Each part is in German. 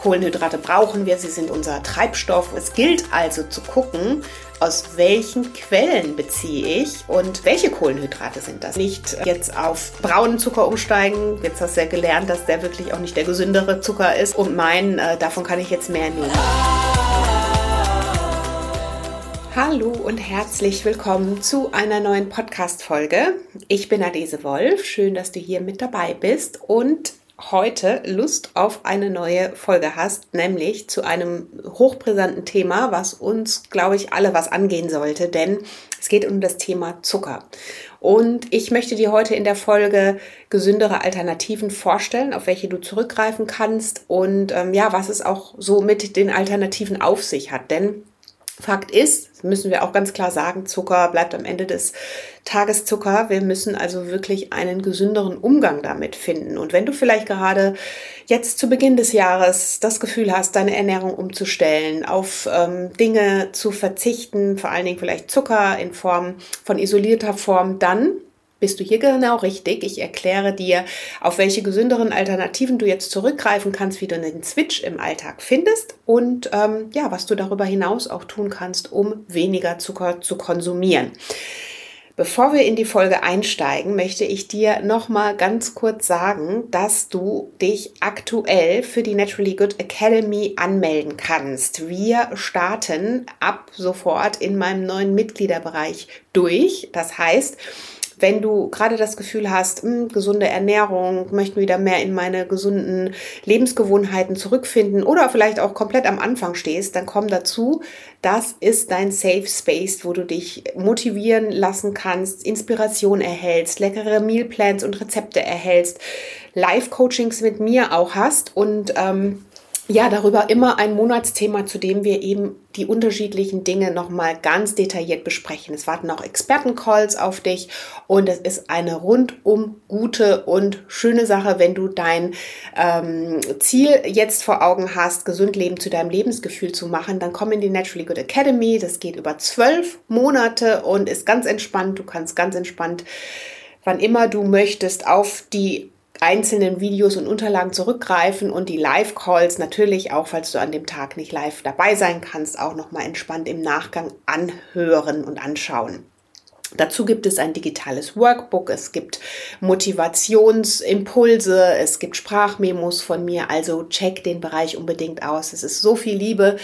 Kohlenhydrate brauchen wir, sie sind unser Treibstoff. Es gilt also zu gucken, aus welchen Quellen beziehe ich und welche Kohlenhydrate sind das. Nicht jetzt auf braunen Zucker umsteigen. Jetzt hast du ja gelernt, dass der wirklich auch nicht der gesündere Zucker ist und meinen, äh, davon kann ich jetzt mehr nehmen. Hallo und herzlich willkommen zu einer neuen Podcast-Folge. Ich bin Adese Wolf. Schön, dass du hier mit dabei bist und heute Lust auf eine neue Folge hast, nämlich zu einem hochbrisanten Thema, was uns, glaube ich, alle was angehen sollte, denn es geht um das Thema Zucker. Und ich möchte dir heute in der Folge gesündere Alternativen vorstellen, auf welche du zurückgreifen kannst und ähm, ja, was es auch so mit den Alternativen auf sich hat. Denn Fakt ist, müssen wir auch ganz klar sagen, Zucker bleibt am Ende des Tages Zucker. Wir müssen also wirklich einen gesünderen Umgang damit finden. Und wenn du vielleicht gerade jetzt zu Beginn des Jahres das Gefühl hast, deine Ernährung umzustellen, auf ähm, Dinge zu verzichten, vor allen Dingen vielleicht Zucker in Form von isolierter Form, dann bist du hier genau richtig. Ich erkläre dir, auf welche gesünderen Alternativen du jetzt zurückgreifen kannst, wie du den Switch im Alltag findest und ähm, ja, was du darüber hinaus auch tun kannst, um weniger Zucker zu konsumieren. Bevor wir in die Folge einsteigen, möchte ich dir noch mal ganz kurz sagen, dass du dich aktuell für die Naturally Good Academy anmelden kannst. Wir starten ab sofort in meinem neuen Mitgliederbereich durch. Das heißt, wenn du gerade das Gefühl hast, mh, hm, gesunde Ernährung, möchten wieder mehr in meine gesunden Lebensgewohnheiten zurückfinden oder vielleicht auch komplett am Anfang stehst, dann komm dazu. Das ist dein Safe Space, wo du dich motivieren lassen kannst, Inspiration erhältst, leckere Mealplans und Rezepte erhältst, Live-Coachings mit mir auch hast und ähm, ja, darüber immer ein Monatsthema, zu dem wir eben die unterschiedlichen Dinge nochmal ganz detailliert besprechen. Es warten auch Expertencalls auf dich und es ist eine rundum gute und schöne Sache, wenn du dein ähm, Ziel jetzt vor Augen hast, gesund Leben zu deinem Lebensgefühl zu machen, dann komm in die Naturally Good Academy. Das geht über zwölf Monate und ist ganz entspannt. Du kannst ganz entspannt wann immer du möchtest, auf die einzelnen Videos und Unterlagen zurückgreifen und die Live-Calls natürlich auch, falls du an dem Tag nicht live dabei sein kannst, auch nochmal entspannt im Nachgang anhören und anschauen. Dazu gibt es ein digitales Workbook, es gibt Motivationsimpulse, es gibt Sprachmemos von mir, also check den Bereich unbedingt aus. Es ist so viel Liebe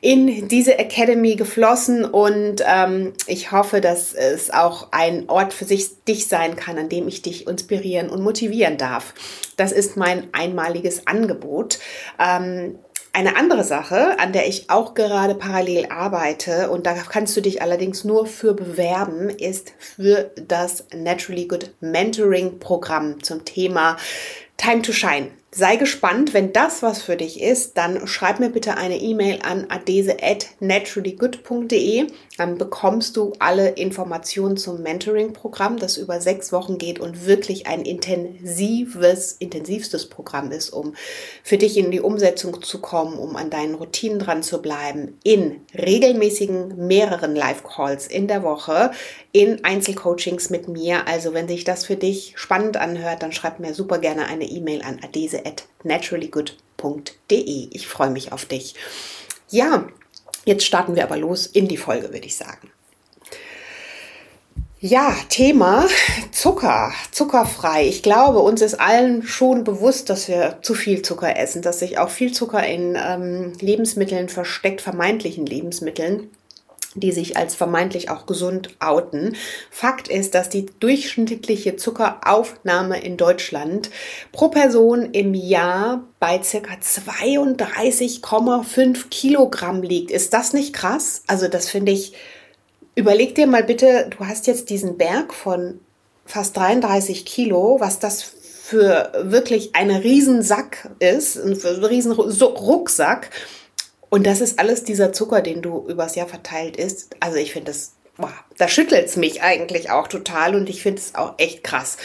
in diese Academy geflossen und ähm, ich hoffe, dass es auch ein Ort für sich dich sein kann, an dem ich dich inspirieren und motivieren darf. Das ist mein einmaliges Angebot. Ähm, eine andere Sache, an der ich auch gerade parallel arbeite, und da kannst du dich allerdings nur für bewerben, ist für das Naturally Good Mentoring Programm zum Thema Time to Shine. Sei gespannt, wenn das was für dich ist, dann schreib mir bitte eine E-Mail an adese@naturallygood.de. Dann bekommst du alle Informationen zum Mentoring-Programm, das über sechs Wochen geht und wirklich ein intensives, intensivstes Programm ist, um für dich in die Umsetzung zu kommen, um an deinen Routinen dran zu bleiben, in regelmäßigen mehreren Live-Calls in der Woche, in Einzelcoachings mit mir. Also wenn sich das für dich spannend anhört, dann schreib mir super gerne eine E-Mail an adese at naturallygood.de. Ich freue mich auf dich. Ja, jetzt starten wir aber los in die Folge, würde ich sagen. Ja, Thema Zucker, zuckerfrei. Ich glaube, uns ist allen schon bewusst, dass wir zu viel Zucker essen, dass sich auch viel Zucker in ähm, Lebensmitteln versteckt, vermeintlichen Lebensmitteln die sich als vermeintlich auch gesund outen. Fakt ist, dass die durchschnittliche Zuckeraufnahme in Deutschland pro Person im Jahr bei circa 32,5 Kilogramm liegt. Ist das nicht krass? Also das finde ich, überleg dir mal bitte, du hast jetzt diesen Berg von fast 33 Kilo, was das für wirklich ein Riesensack ist, ein riesen Rucksack und das ist alles dieser Zucker, den du übers Jahr verteilt isst. Also ich finde das, wow, da schüttelt es mich eigentlich auch total und ich finde es auch echt krass.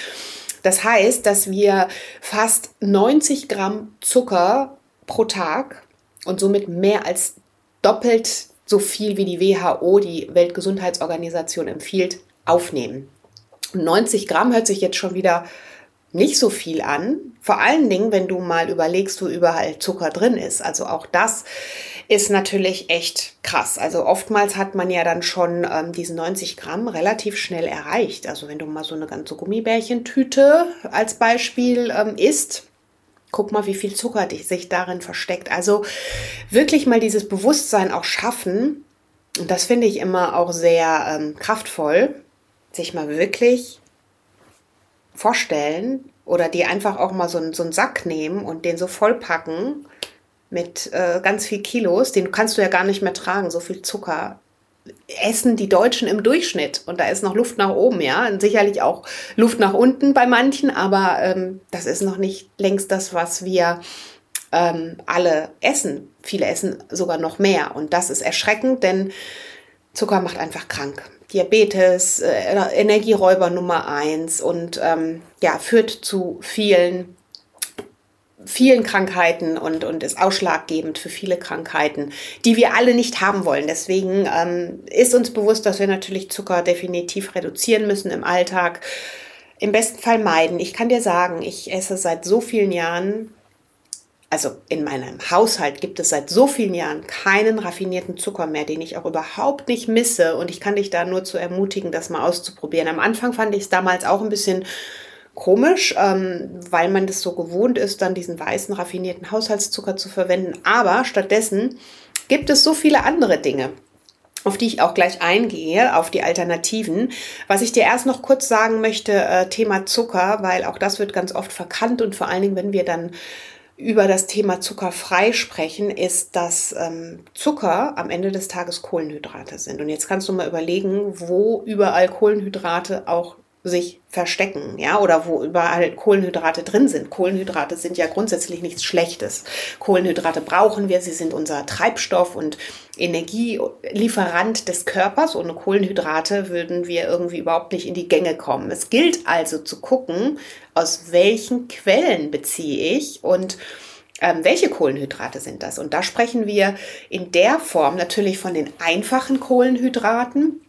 Das heißt, dass wir fast 90 Gramm Zucker pro Tag und somit mehr als doppelt so viel wie die WHO, die Weltgesundheitsorganisation, empfiehlt, aufnehmen. 90 Gramm hört sich jetzt schon wieder nicht so viel an. Vor allen Dingen, wenn du mal überlegst, wo überall Zucker drin ist. Also auch das ist natürlich echt krass. Also oftmals hat man ja dann schon ähm, diesen 90 Gramm relativ schnell erreicht. Also wenn du mal so eine ganze Gummibärchentüte als Beispiel ähm, isst, guck mal, wie viel Zucker sich darin versteckt. Also wirklich mal dieses Bewusstsein auch schaffen. Und das finde ich immer auch sehr ähm, kraftvoll, sich mal wirklich vorstellen oder die einfach auch mal so, so einen Sack nehmen und den so vollpacken mit äh, ganz viel Kilos, den kannst du ja gar nicht mehr tragen, so viel Zucker essen die Deutschen im Durchschnitt und da ist noch Luft nach oben, ja, und sicherlich auch Luft nach unten bei manchen, aber ähm, das ist noch nicht längst das, was wir ähm, alle essen. Viele essen sogar noch mehr und das ist erschreckend, denn Zucker macht einfach krank. Diabetes, äh, Energieräuber Nummer eins und ähm, ja, führt zu vielen vielen Krankheiten und, und ist ausschlaggebend für viele Krankheiten, die wir alle nicht haben wollen. Deswegen ähm, ist uns bewusst, dass wir natürlich Zucker definitiv reduzieren müssen im Alltag. Im besten Fall meiden. Ich kann dir sagen, ich esse seit so vielen Jahren, also in meinem Haushalt gibt es seit so vielen Jahren keinen raffinierten Zucker mehr, den ich auch überhaupt nicht misse. Und ich kann dich da nur zu ermutigen, das mal auszuprobieren. Am Anfang fand ich es damals auch ein bisschen komisch, ähm, weil man das so gewohnt ist, dann diesen weißen raffinierten Haushaltszucker zu verwenden. Aber stattdessen gibt es so viele andere Dinge auf die ich auch gleich eingehe, auf die Alternativen. Was ich dir erst noch kurz sagen möchte, äh, Thema Zucker, weil auch das wird ganz oft verkannt und vor allen Dingen, wenn wir dann über das Thema zuckerfrei sprechen, ist, dass ähm, Zucker am Ende des Tages Kohlenhydrate sind. Und jetzt kannst du mal überlegen, wo überall Kohlenhydrate auch sich verstecken, ja, oder wo überall Kohlenhydrate drin sind. Kohlenhydrate sind ja grundsätzlich nichts Schlechtes. Kohlenhydrate brauchen wir, sie sind unser Treibstoff und Energielieferant des Körpers. Ohne Kohlenhydrate würden wir irgendwie überhaupt nicht in die Gänge kommen. Es gilt also zu gucken, aus welchen Quellen beziehe ich und ähm, welche Kohlenhydrate sind das? Und da sprechen wir in der Form natürlich von den einfachen Kohlenhydraten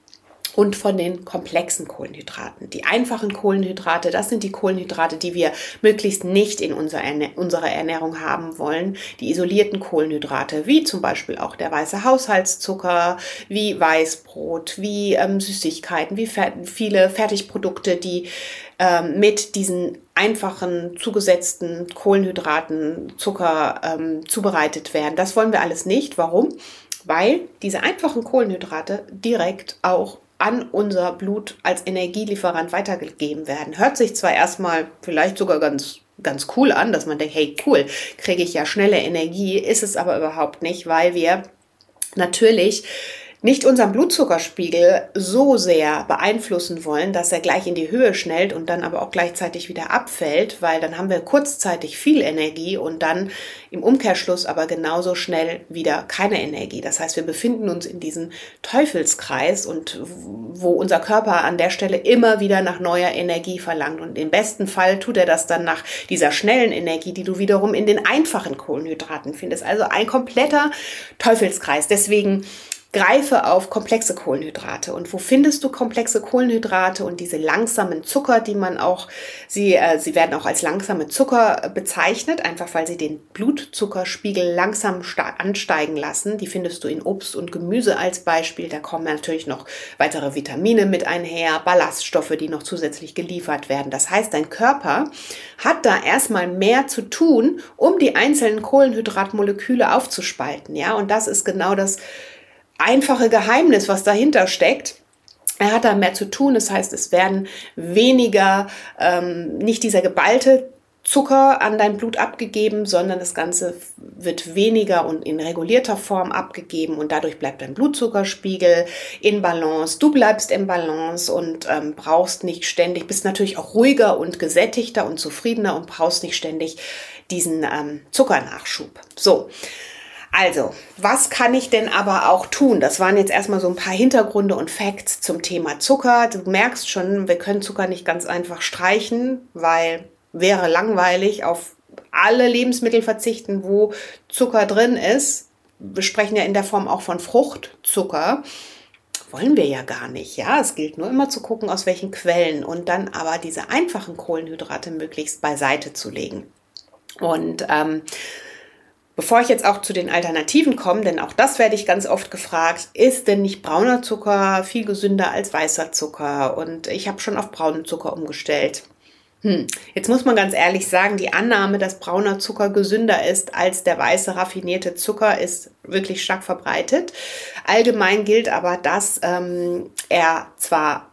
und von den komplexen Kohlenhydraten. Die einfachen Kohlenhydrate, das sind die Kohlenhydrate, die wir möglichst nicht in unserer Ernährung haben wollen. Die isolierten Kohlenhydrate, wie zum Beispiel auch der weiße Haushaltszucker, wie Weißbrot, wie ähm, Süßigkeiten, wie fer viele Fertigprodukte, die ähm, mit diesen einfachen zugesetzten Kohlenhydraten, Zucker ähm, zubereitet werden. Das wollen wir alles nicht. Warum? Weil diese einfachen Kohlenhydrate direkt auch an unser Blut als Energielieferant weitergegeben werden. Hört sich zwar erstmal vielleicht sogar ganz ganz cool an, dass man denkt, hey cool, kriege ich ja schnelle Energie, ist es aber überhaupt nicht, weil wir natürlich nicht unseren Blutzuckerspiegel so sehr beeinflussen wollen, dass er gleich in die Höhe schnellt und dann aber auch gleichzeitig wieder abfällt, weil dann haben wir kurzzeitig viel Energie und dann im Umkehrschluss aber genauso schnell wieder keine Energie. Das heißt, wir befinden uns in diesem Teufelskreis und wo unser Körper an der Stelle immer wieder nach neuer Energie verlangt. Und im besten Fall tut er das dann nach dieser schnellen Energie, die du wiederum in den einfachen Kohlenhydraten findest. Also ein kompletter Teufelskreis. Deswegen Greife auf komplexe Kohlenhydrate. Und wo findest du komplexe Kohlenhydrate und diese langsamen Zucker, die man auch, sie, äh, sie werden auch als langsame Zucker bezeichnet, einfach weil sie den Blutzuckerspiegel langsam ansteigen lassen. Die findest du in Obst und Gemüse als Beispiel. Da kommen natürlich noch weitere Vitamine mit einher, Ballaststoffe, die noch zusätzlich geliefert werden. Das heißt, dein Körper hat da erstmal mehr zu tun, um die einzelnen Kohlenhydratmoleküle aufzuspalten. Ja, und das ist genau das, einfache Geheimnis, was dahinter steckt. Er hat da mehr zu tun, das heißt, es werden weniger, ähm, nicht dieser geballte Zucker an dein Blut abgegeben, sondern das Ganze wird weniger und in regulierter Form abgegeben und dadurch bleibt dein Blutzuckerspiegel in Balance. Du bleibst in Balance und ähm, brauchst nicht ständig, bist natürlich auch ruhiger und gesättigter und zufriedener und brauchst nicht ständig diesen ähm, Zuckernachschub. So. Also, was kann ich denn aber auch tun? Das waren jetzt erstmal so ein paar Hintergründe und Facts zum Thema Zucker. Du merkst schon, wir können Zucker nicht ganz einfach streichen, weil wäre langweilig auf alle Lebensmittel verzichten, wo Zucker drin ist. Wir sprechen ja in der Form auch von Fruchtzucker. wollen wir ja gar nicht. Ja, es gilt nur immer zu gucken, aus welchen Quellen und dann aber diese einfachen Kohlenhydrate möglichst beiseite zu legen. Und ähm, Bevor ich jetzt auch zu den Alternativen komme, denn auch das werde ich ganz oft gefragt, ist denn nicht brauner Zucker viel gesünder als weißer Zucker? Und ich habe schon auf braunen Zucker umgestellt. Hm. Jetzt muss man ganz ehrlich sagen, die Annahme, dass brauner Zucker gesünder ist als der weiße raffinierte Zucker, ist wirklich stark verbreitet. Allgemein gilt aber, dass ähm, er zwar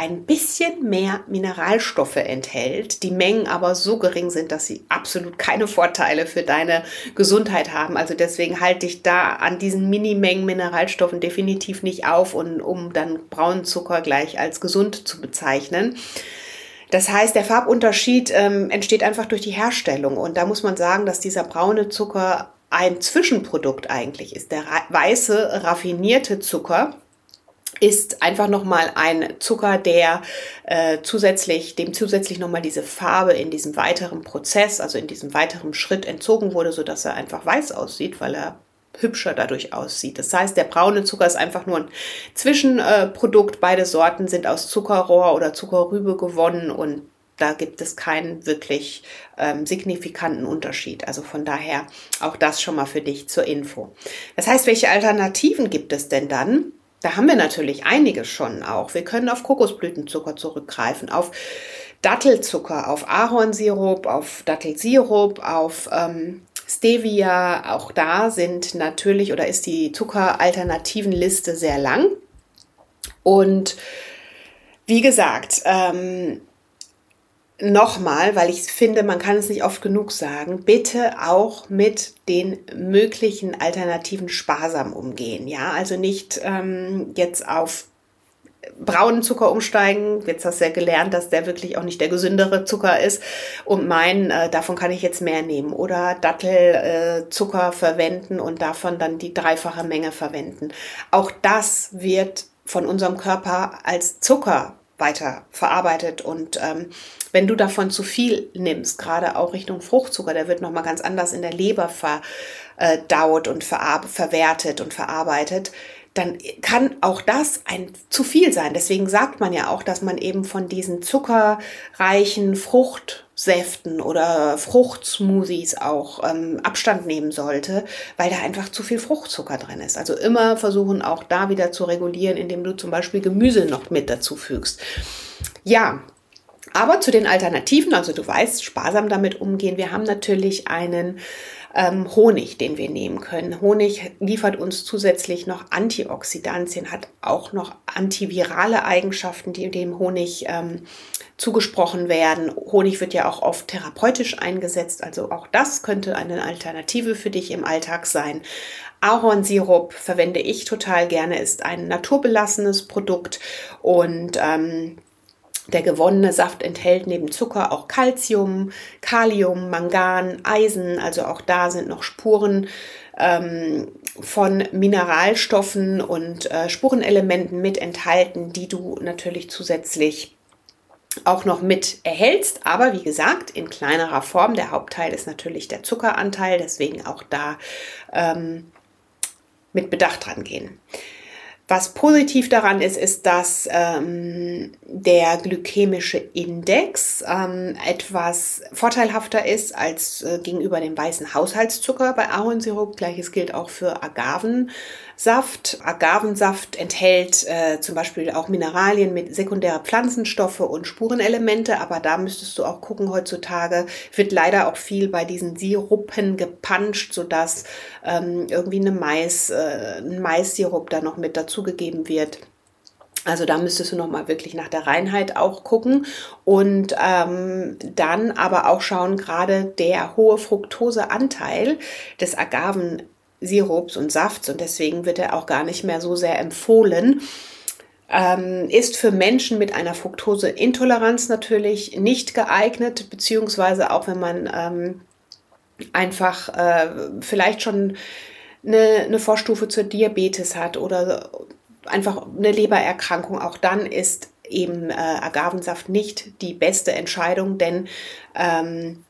ein bisschen mehr Mineralstoffe enthält, die Mengen aber so gering sind, dass sie absolut keine Vorteile für deine Gesundheit haben. Also deswegen halte ich da an diesen Minimengen Mineralstoffen definitiv nicht auf, und, um dann braunen Zucker gleich als gesund zu bezeichnen. Das heißt, der Farbunterschied ähm, entsteht einfach durch die Herstellung. Und da muss man sagen, dass dieser braune Zucker ein Zwischenprodukt eigentlich ist. Der weiße, raffinierte Zucker ist einfach nochmal ein Zucker, der äh, zusätzlich, dem zusätzlich nochmal diese Farbe in diesem weiteren Prozess, also in diesem weiteren Schritt entzogen wurde, sodass er einfach weiß aussieht, weil er hübscher dadurch aussieht. Das heißt, der braune Zucker ist einfach nur ein Zwischenprodukt. Beide Sorten sind aus Zuckerrohr oder Zuckerrübe gewonnen und da gibt es keinen wirklich ähm, signifikanten Unterschied. Also von daher auch das schon mal für dich zur Info. Das heißt, welche Alternativen gibt es denn dann? Da haben wir natürlich einige schon auch. Wir können auf Kokosblütenzucker zurückgreifen, auf Dattelzucker, auf Ahornsirup, auf Dattelsirup, auf ähm, Stevia. Auch da sind natürlich oder ist die Zuckeralternativenliste sehr lang. Und wie gesagt, ähm, nochmal, weil ich finde, man kann es nicht oft genug sagen, bitte auch mit den möglichen Alternativen sparsam umgehen. Ja, also nicht ähm, jetzt auf braunen Zucker umsteigen. Jetzt hast du ja gelernt, dass der wirklich auch nicht der gesündere Zucker ist und meinen, äh, davon kann ich jetzt mehr nehmen. Oder Dattelzucker äh, verwenden und davon dann die dreifache Menge verwenden. Auch das wird von unserem Körper als Zucker weiter verarbeitet. Und ähm, wenn du davon zu viel nimmst, gerade auch Richtung Fruchtzucker, der wird nochmal ganz anders in der Leber verdaut und verwertet und verarbeitet, dann kann auch das ein zu viel sein. Deswegen sagt man ja auch, dass man eben von diesen zuckerreichen Fruchtsäften oder Fruchtsmoothies auch ähm, Abstand nehmen sollte, weil da einfach zu viel Fruchtzucker drin ist. Also immer versuchen auch da wieder zu regulieren, indem du zum Beispiel Gemüse noch mit dazu fügst. Ja, aber zu den Alternativen, also du weißt, sparsam damit umgehen. Wir haben natürlich einen ähm, Honig, den wir nehmen können. Honig liefert uns zusätzlich noch Antioxidantien, hat auch noch antivirale Eigenschaften, die dem Honig ähm, zugesprochen werden. Honig wird ja auch oft therapeutisch eingesetzt, also auch das könnte eine Alternative für dich im Alltag sein. Ahornsirup verwende ich total gerne, ist ein naturbelassenes Produkt und ähm, der gewonnene Saft enthält neben Zucker auch Calcium, Kalium, Mangan, Eisen, also auch da sind noch Spuren ähm, von Mineralstoffen und äh, Spurenelementen mit enthalten, die du natürlich zusätzlich auch noch mit erhältst, aber wie gesagt, in kleinerer Form. Der Hauptteil ist natürlich der Zuckeranteil, deswegen auch da ähm, mit Bedacht dran gehen. Was positiv daran ist, ist, dass ähm, der glykämische Index ähm, etwas vorteilhafter ist als äh, gegenüber dem weißen Haushaltszucker bei Ahornsirup. Gleiches gilt auch für Agaven. Saft. Agavensaft enthält äh, zum Beispiel auch Mineralien mit sekundärer Pflanzenstoffe und Spurenelemente, aber da müsstest du auch gucken, heutzutage wird leider auch viel bei diesen Sirupen gepanscht, sodass ähm, irgendwie eine Mais, äh, ein Maissirup da noch mit dazugegeben wird. Also da müsstest du nochmal wirklich nach der Reinheit auch gucken und ähm, dann aber auch schauen, gerade der hohe Fructoseanteil des Agaven Sirups und Safts und deswegen wird er auch gar nicht mehr so sehr empfohlen. Ähm, ist für Menschen mit einer Fructoseintoleranz natürlich nicht geeignet, beziehungsweise auch wenn man ähm, einfach äh, vielleicht schon eine, eine Vorstufe zur Diabetes hat oder einfach eine Lebererkrankung, auch dann ist eben äh, Agavensaft nicht die beste Entscheidung, denn ähm,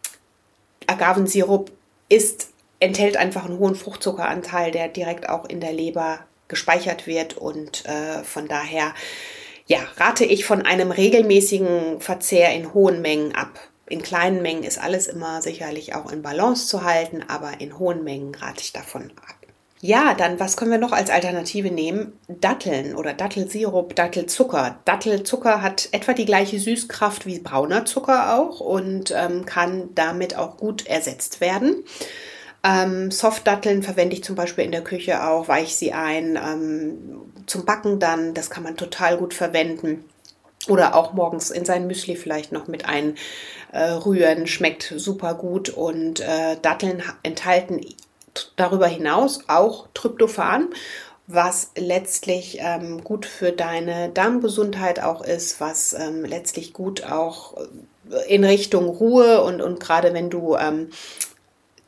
Agavensirup ist enthält einfach einen hohen Fruchtzuckeranteil, der direkt auch in der Leber gespeichert wird und äh, von daher ja, rate ich von einem regelmäßigen Verzehr in hohen Mengen ab. In kleinen Mengen ist alles immer sicherlich auch in Balance zu halten, aber in hohen Mengen rate ich davon ab. Ja, dann was können wir noch als Alternative nehmen? Datteln oder Dattelsirup, Dattelzucker. Dattelzucker hat etwa die gleiche Süßkraft wie brauner Zucker auch und ähm, kann damit auch gut ersetzt werden. Ähm, Softdatteln verwende ich zum Beispiel in der Küche auch, weiche sie ein. Ähm, zum Backen dann, das kann man total gut verwenden. Oder auch morgens in sein Müsli vielleicht noch mit einrühren. Äh, Schmeckt super gut. Und äh, Datteln enthalten darüber hinaus auch Tryptophan, was letztlich ähm, gut für deine Darmgesundheit auch ist, was ähm, letztlich gut auch in Richtung Ruhe und, und gerade wenn du ähm,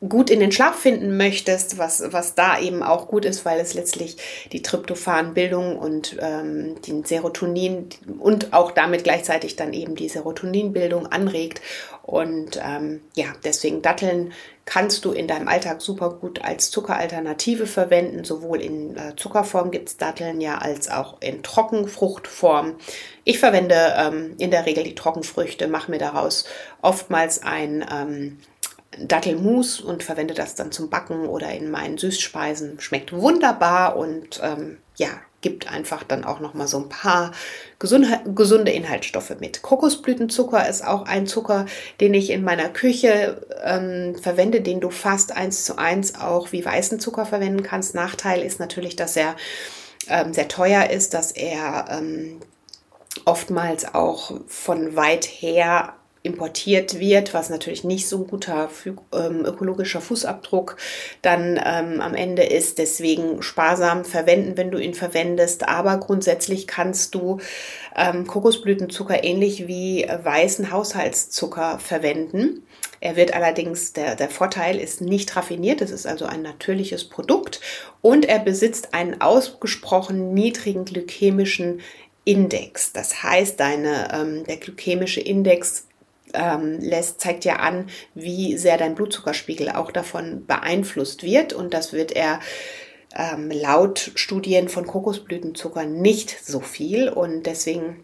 gut in den Schlaf finden möchtest, was, was da eben auch gut ist, weil es letztlich die Tryptophanbildung und ähm, den Serotonin und auch damit gleichzeitig dann eben die Serotoninbildung anregt. Und ähm, ja, deswegen Datteln kannst du in deinem Alltag super gut als Zuckeralternative verwenden. Sowohl in äh, Zuckerform gibt es Datteln ja als auch in Trockenfruchtform. Ich verwende ähm, in der Regel die Trockenfrüchte, mache mir daraus oftmals ein ähm, Dattelmus und verwende das dann zum Backen oder in meinen Süßspeisen. Schmeckt wunderbar und ähm, ja, gibt einfach dann auch noch mal so ein paar gesunde, Inhaltsstoffe mit. Kokosblütenzucker ist auch ein Zucker, den ich in meiner Küche ähm, verwende, den du fast eins zu eins auch wie weißen Zucker verwenden kannst. Nachteil ist natürlich, dass er ähm, sehr teuer ist, dass er ähm, oftmals auch von weit her importiert wird, was natürlich nicht so ein guter ähm, ökologischer Fußabdruck dann ähm, am Ende ist. Deswegen sparsam verwenden, wenn du ihn verwendest. Aber grundsätzlich kannst du ähm, Kokosblütenzucker ähnlich wie weißen Haushaltszucker verwenden. Er wird allerdings, der, der Vorteil ist nicht raffiniert, es ist also ein natürliches Produkt und er besitzt einen ausgesprochen niedrigen glykämischen Index. Das heißt, deine, ähm, der glykämische Index ähm, lässt, zeigt ja an, wie sehr dein Blutzuckerspiegel auch davon beeinflusst wird. Und das wird er ähm, laut Studien von Kokosblütenzucker nicht so viel. Und deswegen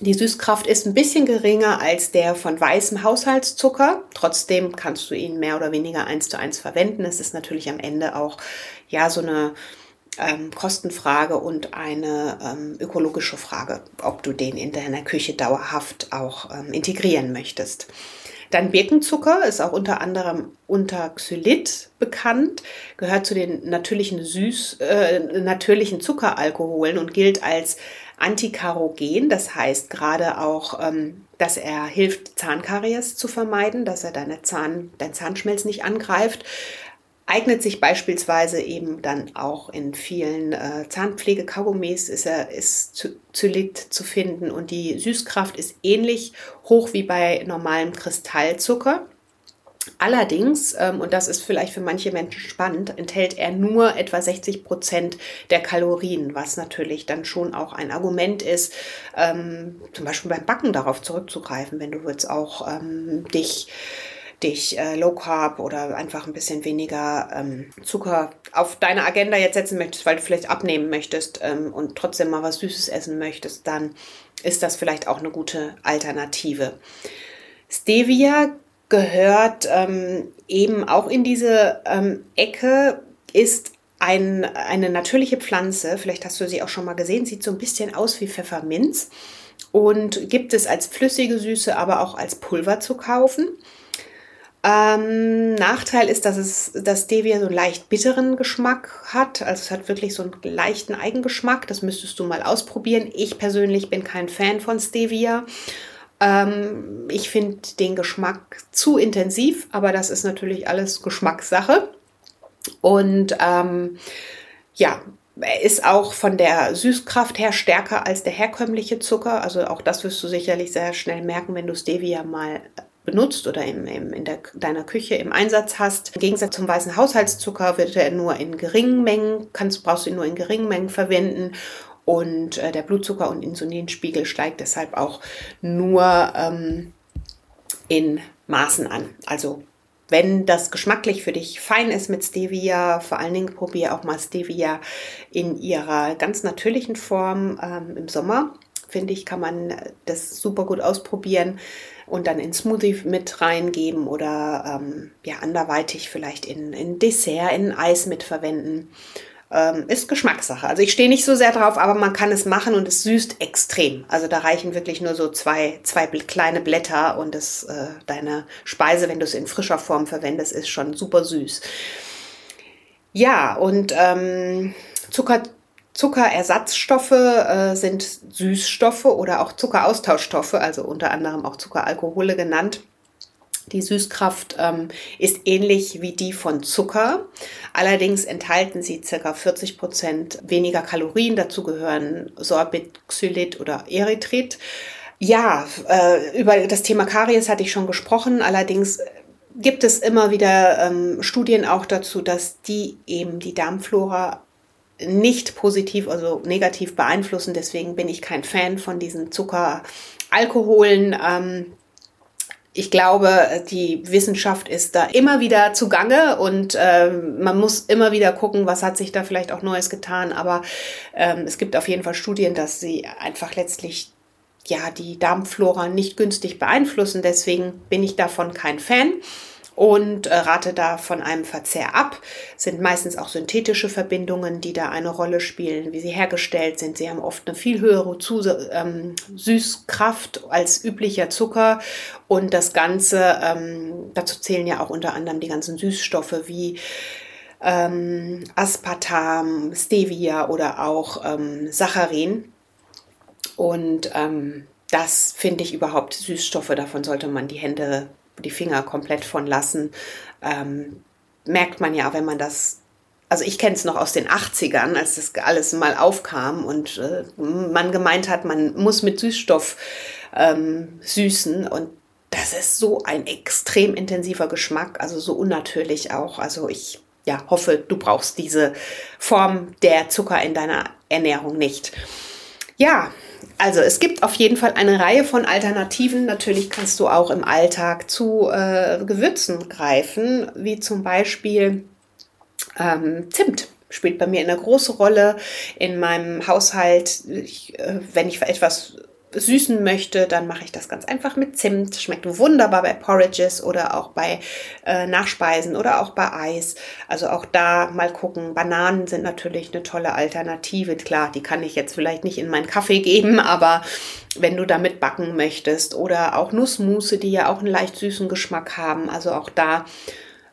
die Süßkraft ist ein bisschen geringer als der von weißem Haushaltszucker. Trotzdem kannst du ihn mehr oder weniger eins zu eins verwenden. Es ist natürlich am Ende auch ja so eine ähm, Kostenfrage und eine ähm, ökologische Frage, ob du den in deiner Küche dauerhaft auch ähm, integrieren möchtest. Dann Birkenzucker ist auch unter anderem unter Xylit bekannt, gehört zu den natürlichen süß äh, natürlichen Zuckeralkoholen und gilt als antikarogen, das heißt gerade auch, ähm, dass er hilft, Zahnkaries zu vermeiden, dass er deine Zahn, dein Zahnschmelz nicht angreift eignet sich beispielsweise eben dann auch in vielen äh, Zahnpflege-Kaugummis ist, er, ist Zylit zu finden und die Süßkraft ist ähnlich hoch wie bei normalem Kristallzucker. Allerdings, ähm, und das ist vielleicht für manche Menschen spannend, enthält er nur etwa 60 Prozent der Kalorien, was natürlich dann schon auch ein Argument ist, ähm, zum Beispiel beim Backen darauf zurückzugreifen, wenn du jetzt auch ähm, dich dich äh, Low Carb oder einfach ein bisschen weniger ähm, Zucker auf deine Agenda jetzt setzen möchtest, weil du vielleicht abnehmen möchtest ähm, und trotzdem mal was Süßes essen möchtest, dann ist das vielleicht auch eine gute Alternative. Stevia gehört ähm, eben auch in diese ähm, Ecke, ist ein, eine natürliche Pflanze, vielleicht hast du sie auch schon mal gesehen, sieht so ein bisschen aus wie Pfefferminz und gibt es als flüssige Süße, aber auch als Pulver zu kaufen. Ähm, Nachteil ist, dass es das Stevia so einen leicht bitteren Geschmack hat. Also es hat wirklich so einen leichten Eigengeschmack. Das müsstest du mal ausprobieren. Ich persönlich bin kein Fan von Stevia. Ähm, ich finde den Geschmack zu intensiv, aber das ist natürlich alles Geschmackssache. Und ähm, ja, er ist auch von der Süßkraft her stärker als der herkömmliche Zucker. Also auch das wirst du sicherlich sehr schnell merken, wenn du Stevia mal benutzt oder im, im, in der, deiner Küche im Einsatz hast. Im Gegensatz zum weißen Haushaltszucker wird er nur in geringen Mengen, kannst, brauchst du ihn nur in geringen Mengen verwenden und äh, der Blutzucker- und Insulinspiegel steigt deshalb auch nur ähm, in Maßen an. Also wenn das geschmacklich für dich fein ist mit Stevia, vor allen Dingen probiere auch mal Stevia in ihrer ganz natürlichen Form ähm, im Sommer. Finde ich, kann man das super gut ausprobieren und dann in Smoothie mit reingeben oder ähm, ja, anderweitig vielleicht in, in Dessert, in Eis mitverwenden. Ähm, ist Geschmackssache. Also ich stehe nicht so sehr drauf, aber man kann es machen und es süßt extrem. Also da reichen wirklich nur so zwei, zwei kleine Blätter und das, äh, deine Speise, wenn du es in frischer Form verwendest, ist schon super süß. Ja, und ähm, Zucker, Zuckerersatzstoffe äh, sind Süßstoffe oder auch Zuckeraustauschstoffe, also unter anderem auch Zuckeralkohole genannt. Die Süßkraft ähm, ist ähnlich wie die von Zucker. Allerdings enthalten sie ca. 40 Prozent weniger Kalorien. Dazu gehören Sorbit, Xylit oder Erythrit. Ja, äh, über das Thema Karies hatte ich schon gesprochen. Allerdings gibt es immer wieder ähm, Studien auch dazu, dass die eben die Darmflora nicht positiv, also negativ beeinflussen. Deswegen bin ich kein Fan von diesen Zuckeralkoholen. Ähm, ich glaube, die Wissenschaft ist da immer wieder zugange und äh, man muss immer wieder gucken, was hat sich da vielleicht auch Neues getan. Aber ähm, es gibt auf jeden Fall Studien, dass sie einfach letztlich ja die Darmflora nicht günstig beeinflussen. Deswegen bin ich davon kein Fan und äh, rate da von einem Verzehr ab. Sind meistens auch synthetische Verbindungen, die da eine Rolle spielen, wie sie hergestellt sind. Sie haben oft eine viel höhere Zus ähm, Süßkraft als üblicher Zucker und das Ganze, ähm, dazu zählen ja auch unter anderem die ganzen Süßstoffe wie ähm, Aspartam, Stevia oder auch ähm, Saccharin. Und ähm, das finde ich überhaupt Süßstoffe, davon sollte man die Hände die Finger komplett von lassen. Ähm, merkt man ja, wenn man das also ich kenne es noch aus den 80ern, als das alles mal aufkam und äh, man gemeint hat, man muss mit Süßstoff ähm, süßen und das ist so ein extrem intensiver Geschmack, also so unnatürlich auch. Also ich ja, hoffe, du brauchst diese Form der Zucker in deiner Ernährung nicht. Ja, also es gibt auf jeden Fall eine Reihe von Alternativen. Natürlich kannst du auch im Alltag zu äh, Gewürzen greifen, wie zum Beispiel ähm, Zimt spielt bei mir eine große Rolle in meinem Haushalt. Ich, äh, wenn ich etwas süßen möchte, dann mache ich das ganz einfach mit Zimt. Schmeckt wunderbar bei Porridges oder auch bei äh, Nachspeisen oder auch bei Eis. Also auch da mal gucken. Bananen sind natürlich eine tolle Alternative. Klar, die kann ich jetzt vielleicht nicht in meinen Kaffee geben, aber wenn du damit backen möchtest oder auch Nussmusse, die ja auch einen leicht süßen Geschmack haben. Also auch da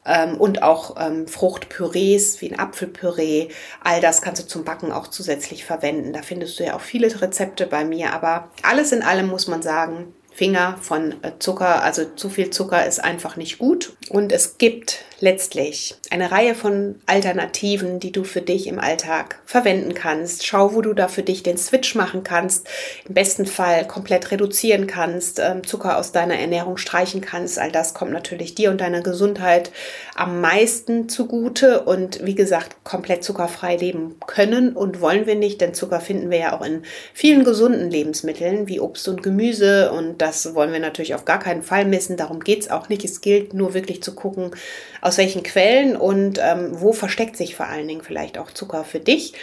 ähm, und auch ähm, Fruchtpürees wie ein Apfelpüree. All das kannst du zum Backen auch zusätzlich verwenden. Da findest du ja auch viele Rezepte bei mir, aber alles in allem muss man sagen, Finger von äh, Zucker, also zu viel Zucker ist einfach nicht gut. Und es gibt letztlich eine Reihe von Alternativen, die du für dich im Alltag verwenden kannst. Schau, wo du da für dich den Switch machen kannst. Im besten Fall komplett reduzieren kannst, ähm, Zucker aus deiner Ernährung streichen kannst. All das kommt natürlich dir und deiner Gesundheit am meisten zugute. Und wie gesagt, komplett zuckerfrei leben können und wollen wir nicht, denn Zucker finden wir ja auch in vielen gesunden Lebensmitteln wie Obst und Gemüse. Und das wollen wir natürlich auf gar keinen Fall missen. Darum geht es auch nicht. Es gilt nur wirklich zu gucken, aus welchen Quellen und ähm, wo versteckt sich vor allen Dingen vielleicht auch Zucker für dich,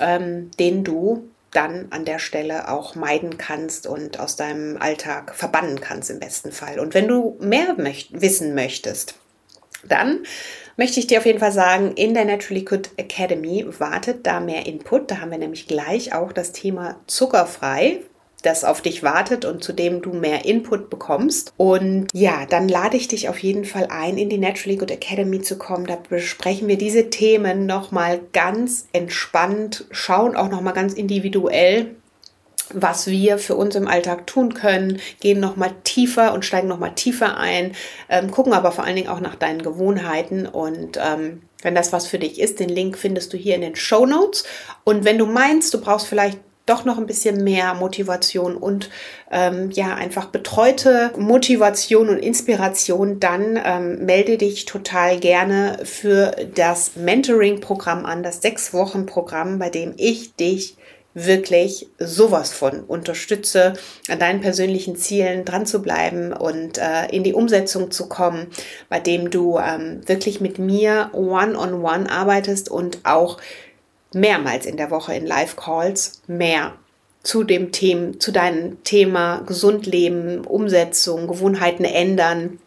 ähm, den du dann an der Stelle auch meiden kannst und aus deinem Alltag verbannen kannst im besten Fall. Und wenn du mehr möcht wissen möchtest, dann möchte ich dir auf jeden Fall sagen, in der Naturally Good Academy wartet da mehr Input. Da haben wir nämlich gleich auch das Thema zuckerfrei das auf dich wartet und zu dem du mehr Input bekommst. Und ja, dann lade ich dich auf jeden Fall ein, in die Naturally Good Academy zu kommen. Da besprechen wir diese Themen nochmal ganz entspannt, schauen auch nochmal ganz individuell was wir für uns im Alltag tun können, gehen nochmal tiefer und steigen nochmal tiefer ein, ähm, gucken aber vor allen Dingen auch nach deinen Gewohnheiten und ähm, wenn das was für dich ist, den Link findest du hier in den Show Notes. Und wenn du meinst, du brauchst vielleicht doch noch ein bisschen mehr Motivation und ähm, ja einfach betreute Motivation und Inspiration, dann ähm, melde dich total gerne für das Mentoring-Programm an, das sechs Wochen Programm, bei dem ich dich wirklich sowas von unterstütze, an deinen persönlichen Zielen dran zu bleiben und äh, in die Umsetzung zu kommen, bei dem du ähm, wirklich mit mir one-on-one -on -one arbeitest und auch mehrmals in der Woche in Live-Calls mehr zu dem Thema, zu deinem Thema gesund leben, Umsetzung, Gewohnheiten ändern,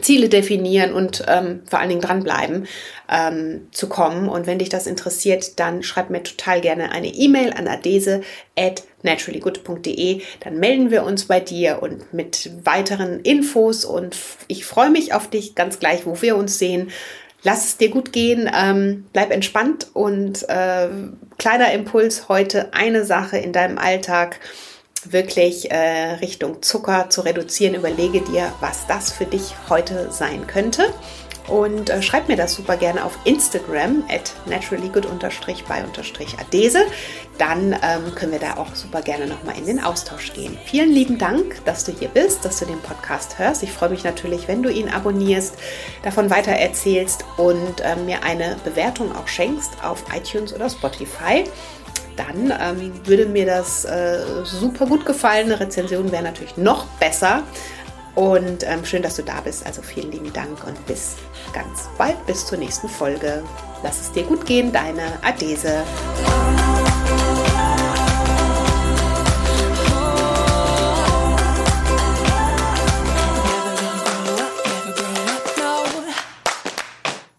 Ziele definieren und ähm, vor allen Dingen dranbleiben ähm, zu kommen. Und wenn dich das interessiert, dann schreib mir total gerne eine E-Mail an adese at naturallygood.de. Dann melden wir uns bei dir und mit weiteren Infos. Und ich freue mich auf dich ganz gleich, wo wir uns sehen. Lass es dir gut gehen, ähm, bleib entspannt und äh, kleiner Impuls heute, eine Sache in deinem Alltag wirklich äh, Richtung Zucker zu reduzieren. Überlege dir, was das für dich heute sein könnte. Und äh, schreib mir das super gerne auf Instagram at naturallygood-by-adese. Dann ähm, können wir da auch super gerne nochmal in den Austausch gehen. Vielen lieben Dank, dass du hier bist, dass du den Podcast hörst. Ich freue mich natürlich, wenn du ihn abonnierst, davon weiter erzählst und äh, mir eine Bewertung auch schenkst auf iTunes oder Spotify dann ähm, würde mir das äh, super gut gefallen. Eine Rezension wäre natürlich noch besser. Und ähm, schön, dass du da bist. Also vielen lieben Dank und bis ganz bald, bis zur nächsten Folge. Lass es dir gut gehen, deine Adese.